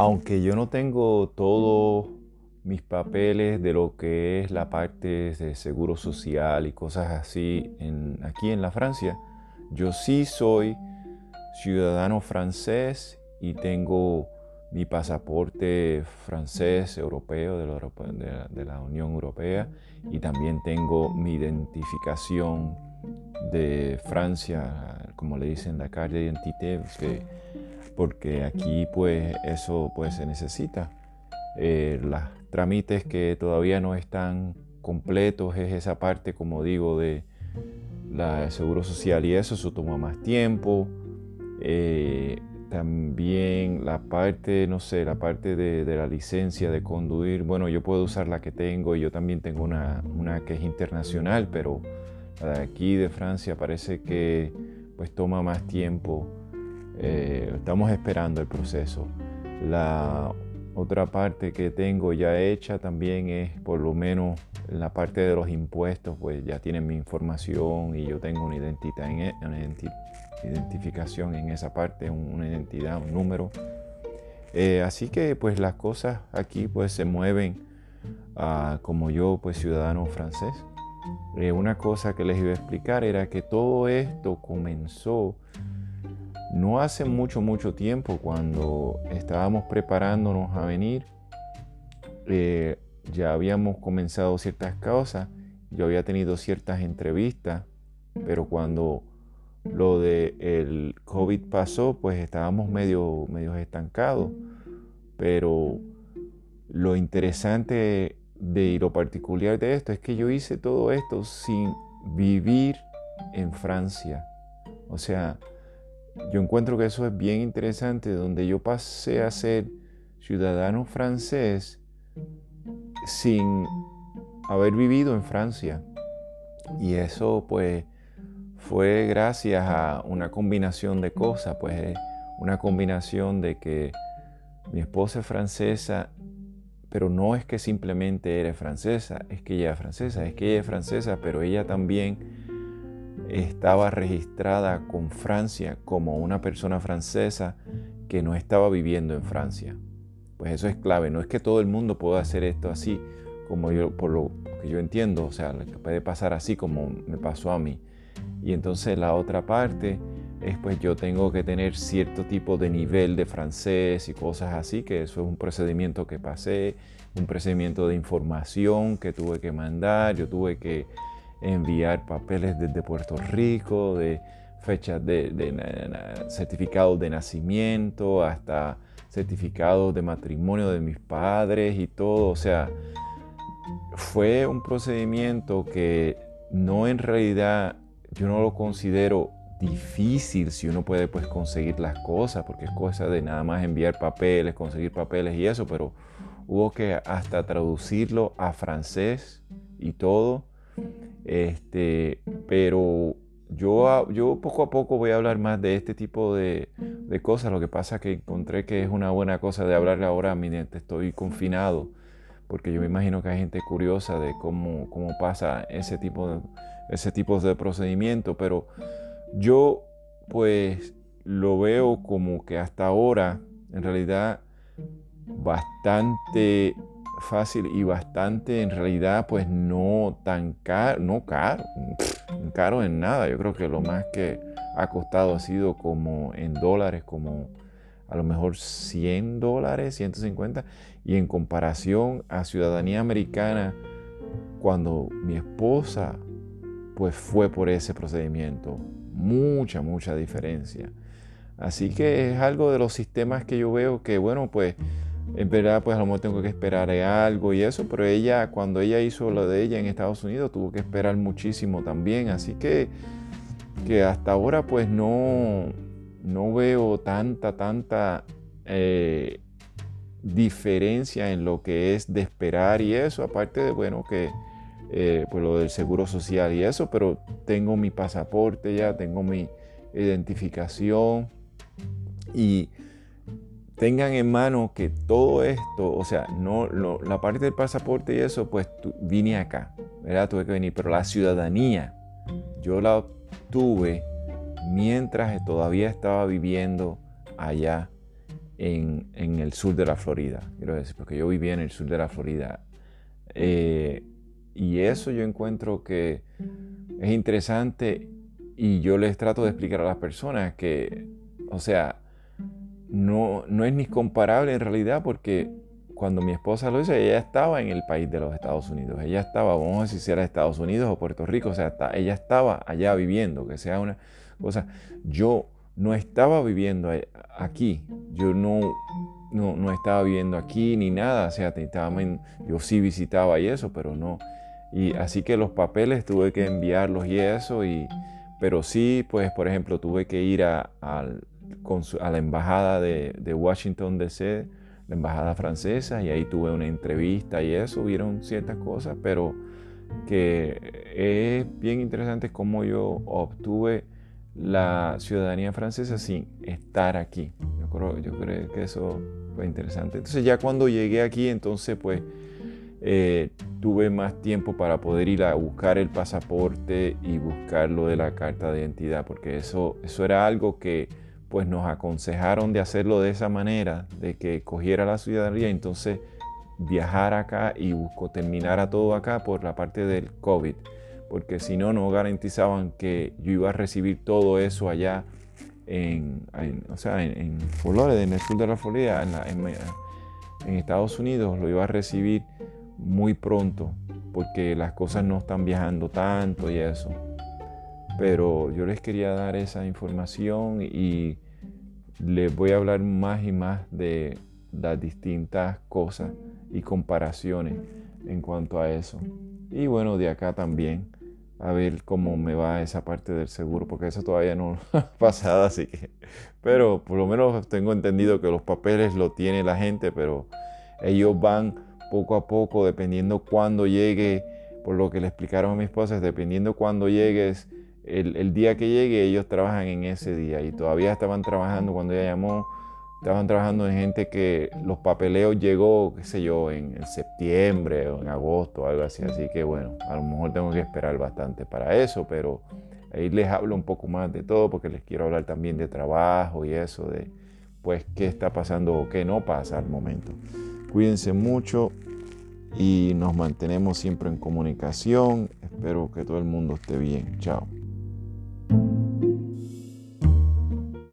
aunque yo no tengo todos mis papeles de lo que es la parte de seguro social y cosas así aquí en la Francia, yo sí soy ciudadano francés y tengo mi pasaporte francés, europeo, de la, de la, Unión Europea, y también tengo mi identificación de Francia, como le dicen la calle identité, porque aquí pues eso pues se necesita. Eh, los trámites que todavía no están completos es esa parte, como digo, de la seguro social y eso, eso toma más tiempo. Eh, también la parte, no sé, la parte de, la licencia de conducir, bueno, yo puedo usar la que tengo, yo también tengo una, una que es internacional, pero la de aquí de Francia parece que pues toma más tiempo. Eh, estamos esperando el proceso. La otra parte que tengo ya hecha también es por lo menos la parte de los impuestos, pues ya tienen mi información y yo tengo una identidad en, e, una identificación en esa parte, una identidad, un número. Eh, así que pues las cosas aquí pues se mueven ah, como yo pues ciudadano francés. Eh, una cosa que les iba a explicar era que todo esto comenzó no hace mucho, mucho tiempo cuando estábamos preparándonos a venir. Eh, ya habíamos comenzado ciertas cosas, yo había tenido ciertas entrevistas, pero cuando lo de COVID pasó, pues estábamos medio, medio estancados. Pero lo interesante de y lo particular de esto es que yo hice todo esto sin vivir en Francia. O sea, yo encuentro que eso es bien interesante, donde yo pasé a ser ciudadano francés sin haber vivido en Francia. Y eso pues fue gracias a una combinación de cosas, pues una combinación de que mi esposa es francesa, pero no es que simplemente eres francesa, es que ella es francesa, es que ella es francesa, pero ella también estaba registrada con Francia como una persona francesa que no estaba viviendo en Francia. Pues eso es clave, no es que todo el mundo pueda hacer esto así, como yo, por lo que yo entiendo, o sea, puede pasar así como me pasó a mí. Y entonces la otra parte es pues yo tengo que tener cierto tipo de nivel de francés y cosas así, que eso es un procedimiento que pasé, un procedimiento de información que tuve que mandar, yo tuve que enviar papeles desde Puerto Rico, de fechas de, de, certificados de nacimiento, hasta certificados de matrimonio de mis padres y todo. O sea, fue un procedimiento que no en realidad yo no lo considero difícil si uno puede pues conseguir las cosas, porque es cosa de nada más enviar papeles, conseguir papeles y eso, pero hubo que hasta traducirlo a francés y todo. Este, pero yo, yo poco a poco voy a hablar más de este tipo de, de cosas. Lo que pasa es que encontré que es una buena cosa de hablarle ahora mientras estoy confinado, porque yo me imagino que hay gente curiosa de cómo, cómo pasa ese tipo de ese de procedimiento, pero yo pues lo veo como que hasta ahora en realidad bastante fácil y bastante en realidad pues no tan caro, no caro, caro en nada. Yo creo que lo más que ha costado ha sido como en dólares, como a lo mejor 100 dólares, 150. Y en comparación a ciudadanía americana, cuando mi esposa pues fue por ese procedimiento. Mucha, mucha diferencia. Así que es algo de los sistemas que yo veo que, bueno, pues en verdad, pues a lo mejor tengo que esperar algo y eso, pero ella, cuando ella hizo lo de ella en Estados Unidos, tuvo que esperar muchísimo también. Así que, que hasta ahora, pues no, no veo tanta, tanta eh, diferencia en lo que es de esperar y eso, aparte de, bueno, que eh, pues lo del seguro social y eso, pero tengo mi pasaporte ya, tengo mi identificación y tengan en mano que todo esto, o sea, no la parte del pasaporte y eso, pues vine acá, ¿verdad? Tuve que venir, pero la ciudadanía yo la obtuve mientras todavía estaba viviendo allá en, el sur de la Florida, quiero decir, porque yo vivía en el sur de la Florida. Eh, y eso yo encuentro que es interesante y yo les trato de explicar a las personas que, o sea, no, no es ni comparable en realidad porque cuando mi esposa lo hizo, ella estaba en el país de los Estados Unidos. Ella estaba, vamos a decir si era Estados Unidos o Puerto Rico, o sea, ella estaba allá viviendo, que sea una cosa. Yo no estaba viviendo aquí, yo no, no, estaba viviendo aquí ni nada, o sea, estaba yo sí visitaba y eso, pero no. Y así que los papeles tuve que enviarlos y eso, y, pero sí, pues por ejemplo, tuve que ir a, a, la embajada de, de Washington DC, la embajada francesa, y ahí tuve una entrevista y eso, hubieron ciertas cosas, pero que es bien interesante cómo yo obtuve la ciudadanía francesa sin estar aquí. Yo creo, yo creo que eso fue interesante. Entonces ya cuando llegué aquí, entonces pues eh, tuve más tiempo para poder ir a buscar el pasaporte y buscar lo de la carta de identidad, porque eso, eso era algo que pues nos aconsejaron de hacerlo de esa manera, de que cogiera la ciudadanía, entonces viajar acá y busco terminar todo acá por la parte del COVID porque si no, no garantizaban que yo iba a recibir todo eso allá en, o sea, en, Florida, en el sur de la Florida, en, Estados Unidos, lo iba a recibir muy pronto, porque las cosas no están viajando tanto y eso. Pero yo les quería dar esa información y les voy a hablar más y más de las distintas cosas y comparaciones en cuanto a eso. Y bueno, de acá también a ver cómo me va esa parte del seguro, porque eso todavía no ha pasado, así que, pero por lo menos tengo entendido que los papeles lo tiene la gente, pero ellos van poco a poco, dependiendo cuándo llegue, por lo que le explicaron a mi esposa, dependiendo cuándo llegues, el, día que llegue, ellos trabajan en ese día y todavía estaban trabajando cuando ella llamó estaban trabajando en gente que los papeleos llegó, qué sé yo, en, septiembre o en agosto, algo así. Así que bueno, a lo mejor tengo que esperar bastante para eso, pero ahí les hablo un poco más de todo porque les quiero hablar también de trabajo y eso, de pues qué está pasando o qué no pasa al momento. Cuídense mucho y nos mantenemos siempre en comunicación. Espero que todo el mundo esté bien. Chao.